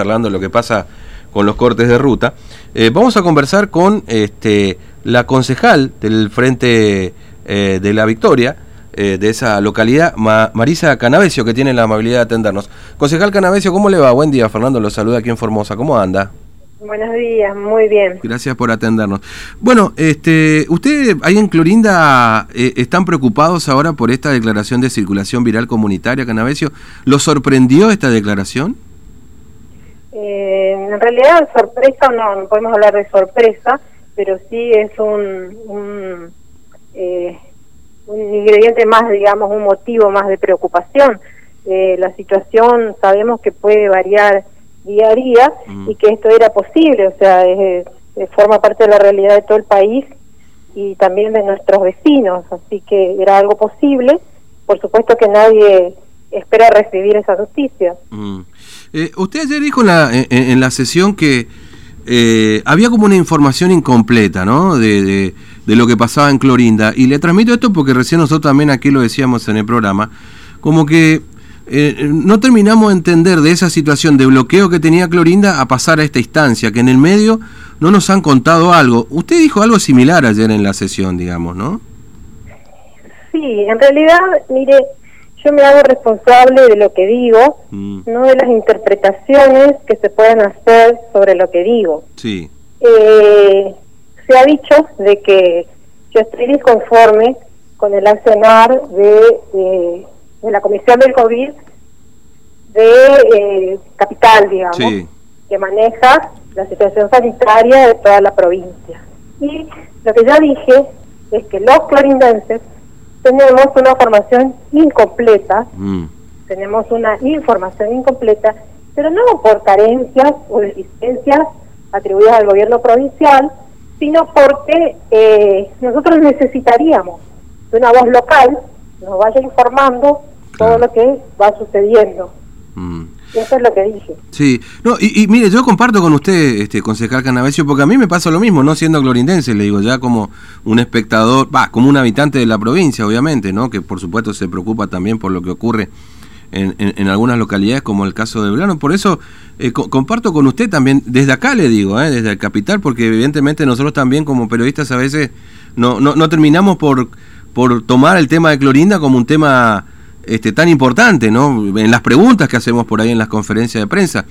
hablando de lo que pasa con los cortes de ruta. Eh, vamos a conversar con este, la concejal del Frente eh, de la Victoria eh, de esa localidad, Marisa Canavesio, que tiene la amabilidad de atendernos. Concejal Canavesio, ¿cómo le va? Buen día, Fernando, lo saluda aquí en Formosa. ¿Cómo anda? Buenos días, muy bien. Gracias por atendernos. Bueno, este, usted ahí en Clorinda están preocupados ahora por esta declaración de circulación viral comunitaria, Canavesio. ¿Lo sorprendió esta declaración? Eh, en realidad, sorpresa no, no podemos hablar de sorpresa, pero sí es un, un, eh, un ingrediente más, digamos, un motivo más de preocupación. Eh, la situación sabemos que puede variar día a día y que esto era posible, o sea, forma parte de la realidad de todo el país y también de nuestros vecinos, así que era algo posible. Por supuesto que nadie espera recibir esa noticia. Eh, usted ayer dijo en la, en, la sesión que eh, había como una información incompleta, ¿no? De, lo que pasaba en Clorinda. Y le transmito esto porque recién nosotros también aquí lo decíamos en el programa, como que eh, no terminamos de entender de esa situación de bloqueo que tenía Clorinda a pasar a esta instancia, que en el medio no nos han contado algo. Usted dijo algo similar ayer en la sesión, digamos, ¿no? Sí, en realidad, mire, yo me hago responsable de lo que digo, mm. no de las interpretaciones que se pueden hacer sobre lo que digo. Sí. Eh, se ha dicho de que yo estoy disconforme con el accionar de, de, la Comisión del COVID de eh, Capital, digamos, que maneja la situación sanitaria de toda la provincia. Y lo que ya dije es que los clorindenses tenemos una formación incompleta, mm. tenemos una información incompleta, pero no por carencias o deficiencias atribuidas al gobierno provincial, sino porque eh, nosotros necesitaríamos de una voz local nos vaya informando todo lo que va sucediendo. Mm. Eso es lo que dije. Sí, no, y, mire, yo comparto con usted, este concejal Canavesio, porque a mí me pasa lo mismo, no siendo glorindense, le digo, ya como un espectador, va, como un habitante de la provincia, obviamente, ¿no? Que por supuesto se preocupa también por lo que ocurre en, en, algunas localidades, como el caso de Blano. Por eso eh, comparto con usted también, desde acá le digo, ¿eh? desde el capital, porque evidentemente nosotros también como periodistas a veces no, no, no terminamos por, por tomar el tema de Clorinda como un tema este, tan importante, ¿no? En las preguntas que hacemos por ahí en las conferencias de prensa,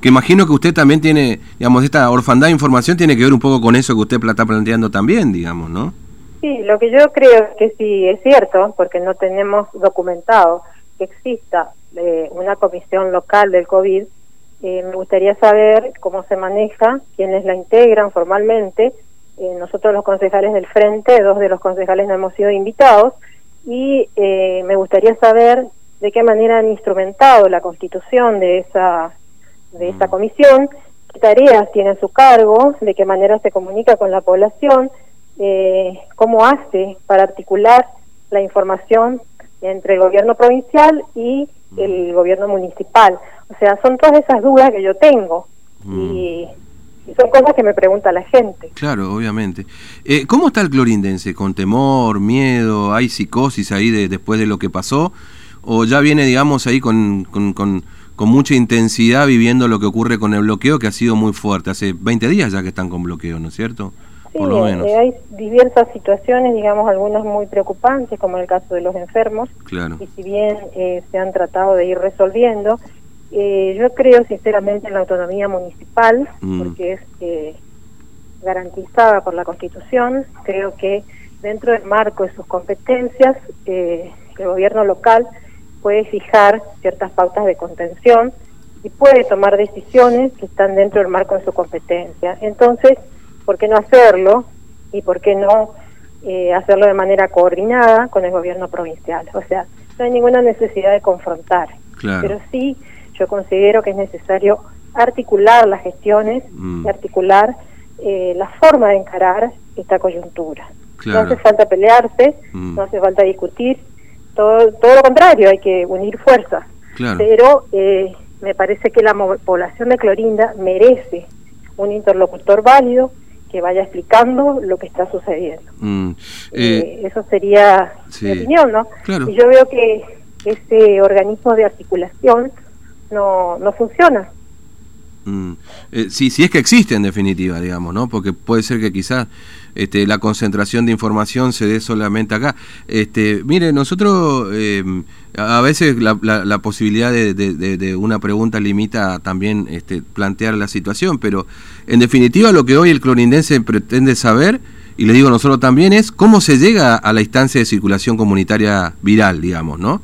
que imagino que usted también tiene, digamos, esta orfandad de información tiene que ver un poco con eso que usted está planteando también, digamos, ¿no? Sí, lo que yo creo es que sí es cierto, porque no tenemos documentado que exista eh, una comisión local del COVID, eh, me gustaría saber cómo se maneja, quiénes la integran formalmente. Eh, nosotros los concejales del frente, dos de los concejales no hemos sido invitados, y eh, me gustaría saber de qué manera han instrumentado la constitución de esa de esta mm. comisión, qué tareas tiene a su cargo, de qué manera se comunica con la población, eh, cómo hace para articular la información entre el gobierno provincial y el mm. gobierno municipal. O sea, son todas esas dudas que yo tengo. Mm. Y son cosas que me pregunta la gente. Claro, obviamente. Eh, ¿Cómo está el clorindense? ¿Con temor, miedo? ¿Hay psicosis ahí de, después de lo que pasó? ¿O ya viene, digamos, ahí con, con, con, mucha intensidad viviendo lo que ocurre con el bloqueo, que ha sido muy fuerte? Hace 20 días ya que están con bloqueo, ¿no es cierto? Sí, Por lo menos. Eh, hay diversas situaciones, digamos, algunas muy preocupantes, como el caso de los enfermos. Claro. Y si bien eh, se han tratado de ir resolviendo, eh, yo creo sinceramente en la autonomía municipal, mm. porque es eh, garantizada por la Constitución. Creo que dentro del marco de sus competencias, eh, el gobierno local puede fijar ciertas pautas de contención y puede tomar decisiones que están dentro del marco de su competencia. Entonces, ¿por qué no hacerlo? Y ¿por qué no hacerlo de manera coordinada con el gobierno provincial? O sea, no hay ninguna necesidad de confrontar, pero sí yo considero que es necesario articular las gestiones mm. y articular eh, la forma de encarar esta coyuntura. No hace falta pelearse, mm. no hace falta discutir, todo, todo lo contrario, hay que unir fuerzas. Pero eh, me parece que la población de Clorinda merece un interlocutor válido que vaya explicando lo que está sucediendo. Mm. Eh, eso sería mi opinión, ¿no? Y yo veo que ese organismo de articulación no, no funciona. Mm. Eh, sí, si es que existe en definitiva, digamos, ¿no? Porque puede ser que quizás este, la concentración de información se dé solamente acá. Este, mire, nosotros em, a veces la, la, posibilidad de, una pregunta limita también este, plantear la situación, pero en definitiva lo que hoy el clorindense pretende saber, y le digo nosotros también, es cómo se llega a la instancia de circulación comunitaria viral, digamos, ¿no?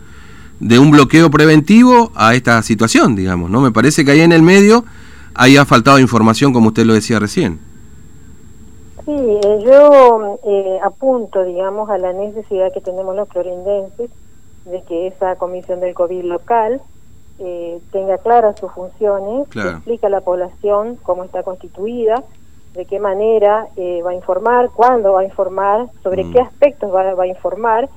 De un bloqueo preventivo a esta situación, digamos, ¿no? Me parece que ahí en el medio haya faltado información, como usted lo decía recién. Sí, eh, yo eh, apunto, digamos, a la necesidad que tenemos los florendenses de que esa comisión del COVID local eh, tenga claras sus funciones, explica a la población cómo está constituida, de qué manera va a informar, cuándo va a informar, sobre mm. qué aspectos va, va, a informar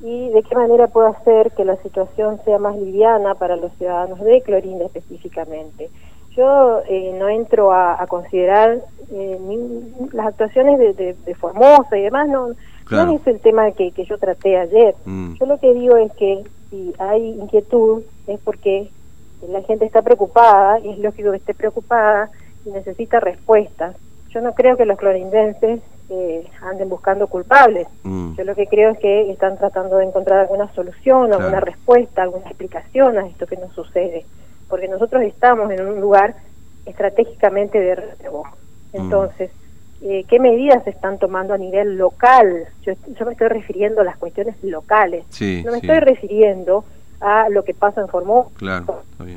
y de qué manera puede hacer que la situación sea más liviana para los ciudadanos de Clorinda específicamente yo eh, no entro a, considerar eh, las actuaciones de, Formosa y demás, no, no es el tema que, que yo traté ayer. Mm. Yo lo que digo es que si hay inquietud es porque la gente está preocupada, y es lógico que esté preocupada y necesita respuestas. Yo no creo que los clorindenses eh, anden buscando culpables. Mm. Yo lo que creo es que están tratando de encontrar alguna solución, alguna respuesta, alguna explicación a esto que nos sucede porque nosotros estamos en un lugar estratégicamente de relevo. Mm. Entonces, eh, ¿qué medidas se están tomando a nivel local? Yo, me estoy refiriendo a las cuestiones locales, no me estoy refiriendo a lo que pasa en Formosa.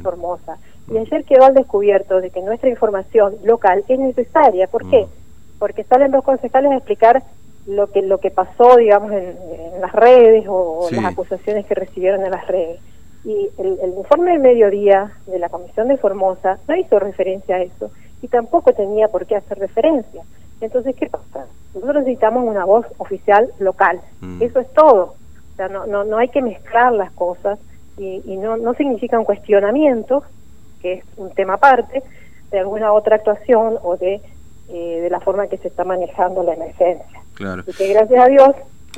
Formosa. Y mm. ayer quedó al descubierto de que nuestra información local es necesaria. ¿Por qué? Porque salen los concejales a explicar lo que lo que pasó, digamos, en, las redes o, las acusaciones que recibieron en las redes y el, informe del mediodía de la Comisión de Formosa no hizo referencia a eso y tampoco tenía por qué hacer referencia. Entonces, ¿qué pasa? Nosotros necesitamos una voz oficial local. Mm. Eso es todo. O sea, no, no, no hay que mezclar las cosas y, y no, no significa un cuestionamiento, que es un tema aparte, de alguna otra actuación o de, eh, de la forma que se está manejando la emergencia. Claro. Y que gracias a Dios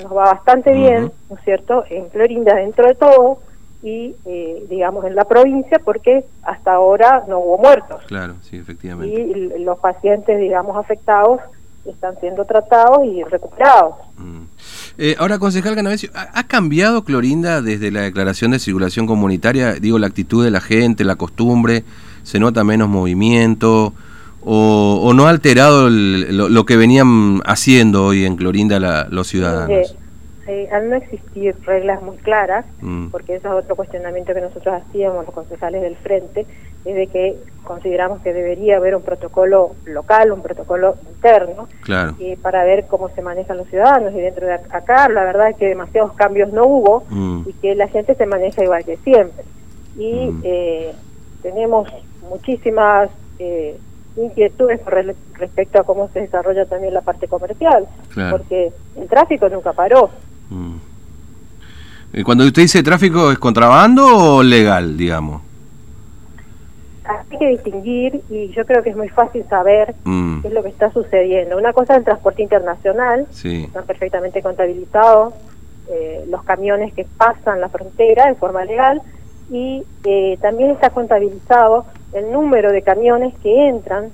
nos va bastante bien, ¿no es cierto? En Florinda, dentro de todo, y, eh, digamos, en la provincia, porque hasta ahora no hubo muertos. Claro, sí, efectivamente. Y los pacientes, digamos, afectados están siendo tratados y recuperados. Mm. Eh, ahora, concejal Canavesio, ¿ha, cambiado Clorinda desde la declaración de circulación comunitaria? Digo, la actitud de la gente, la costumbre, ¿se nota menos movimiento? ¿O, no ha alterado lo, que venían haciendo hoy en Clorinda los ciudadanos? Eh, al no existir reglas muy claras, mm. porque eso es otro cuestionamiento que nosotros hacíamos los concejales del frente, es de que consideramos que debería haber un protocolo local, un protocolo interno, eh, para ver cómo se manejan los ciudadanos. Y dentro de acá, la verdad es que demasiados cambios no hubo mm. y que la gente se maneja igual que siempre. Y mm. eh, tenemos muchísimas eh, inquietudes respecto a cómo se desarrolla también la parte comercial, porque el tráfico nunca paró. Mm. Cuando usted dice tráfico, ¿es contrabando o legal, digamos? Hay que distinguir y yo creo que es muy fácil saber mm. qué es lo que está sucediendo. Una cosa es el transporte internacional, están perfectamente contabilizados eh, los camiones que pasan la frontera de forma legal y eh, también está contabilizado el número de camiones que entran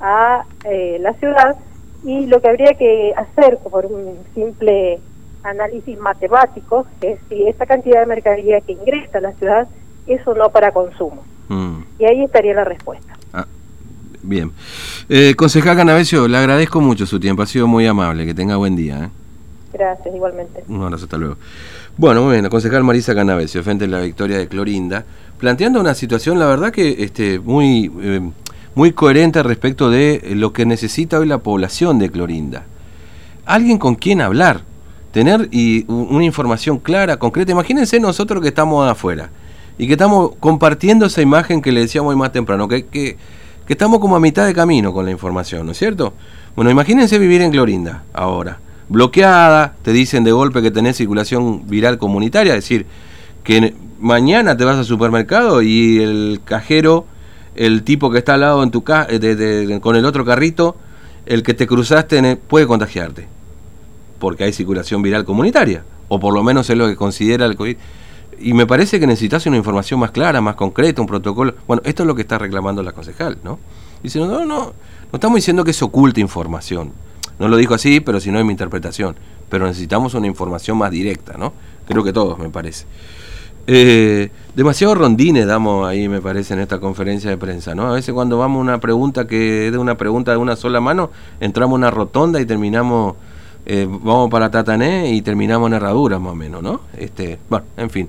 a eh, la ciudad y lo que habría que hacer por un simple análisis matemático es si esa cantidad de mercadería que ingresa a la ciudad es o no para consumo. Mm. Y ahí estaría la respuesta. Ah, bien. Eh, concejal Canavesio, le agradezco mucho su tiempo, ha sido muy amable, que tenga buen día. ¿eh? Gracias, igualmente. Un abrazo, hasta luego. Bueno, muy bien, concejal Marisa Canavesio, frente a la victoria de Clorinda, planteando una situación, la verdad que este, muy, eh, muy coherente respecto de lo que necesita hoy la población de Clorinda. Alguien con quien hablar, tener y una información clara, concreta. Imagínense nosotros que estamos afuera y que estamos compartiendo esa imagen que le decíamos hoy más temprano, que, que, que estamos como a mitad de camino con la información, ¿no es cierto? Bueno, imagínense vivir en Clorinda ahora, bloqueada, te dicen de golpe que tenés circulación viral comunitaria, es decir, que mañana te vas al supermercado y el cajero, el tipo que está al lado en tu ca con el otro carrito, el que te cruzaste puede contagiarte porque hay circulación viral comunitaria, o por lo menos es lo que considera el COVID. y me parece que necesitas una información más clara, más concreta, un protocolo. Bueno, esto es lo que está reclamando la concejal, ¿no? Dice, no, no, no estamos diciendo que se oculte información. No lo dijo así, pero si no es mi interpretación. Pero necesitamos una información más directa, ¿no? Creo que todos, me parece. Eh, demasiado rondines damos ahí, me parece, en esta conferencia de prensa, ¿no? A veces cuando vamos a una pregunta que es de una pregunta de una sola mano, entramos en una rotonda y terminamos, eh, vamos para Tatané y terminamos en herradura, más o menos, ¿no? Este, bueno, en fin.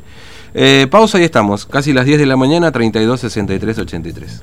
Eh, pausa y estamos, casi las 10 de la mañana, 32, 63, 83.